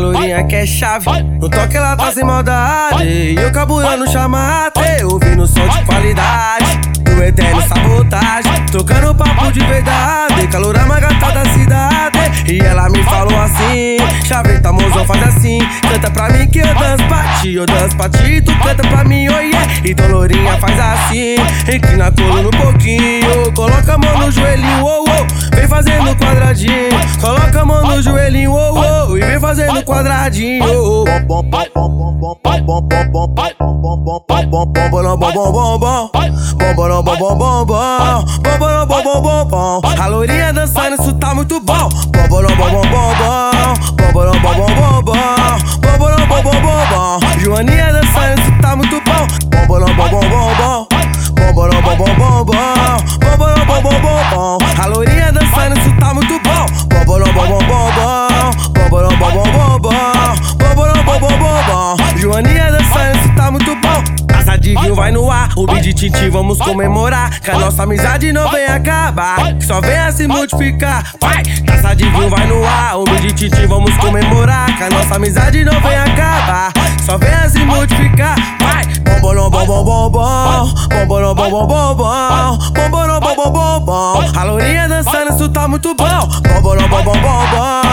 novinha que é chave. No toque ela tá sem maldade. E eu caburando chamate, ouvindo som de qualidade. Do eterno sabotagem, trocando papo de verdade. Calorama gata da cidade. E ela me falou assim: Chaveta, mozão, faz assim. Canta pra mim que eu danço pra ti. Eu danço pra ti, tu canta pra mim, oh yeah. E Dolorinha faz assim. Inclina a coluna no pouquinho. Coloca a mão no joelhinho, oh oh. Fazendo quadradinho. Coloca a mão no joelhinho, oh oh. E vem fazendo quadradinho, oh oh. A lourinha dançando, isso tá muito bom. Joaninha dançando, isso tá muito bom. A Joaninha dançando, isso tá muito bom. Taça de vinho vai no ar, o tintim vamos comemorar. Que a nossa amizade não vem acabar, que só venha se multiplicar. Vai, de vinho vai no ar, o tintim vamos comemorar. Que a nossa amizade não vem acabar, só venha se multiplicar. Vai, bom bom bom bom bom bom, bom bom bom bom bom bom, bom bom bom bom bom bom. A lourinha dançando, isso tá muito bom. Bom bom bom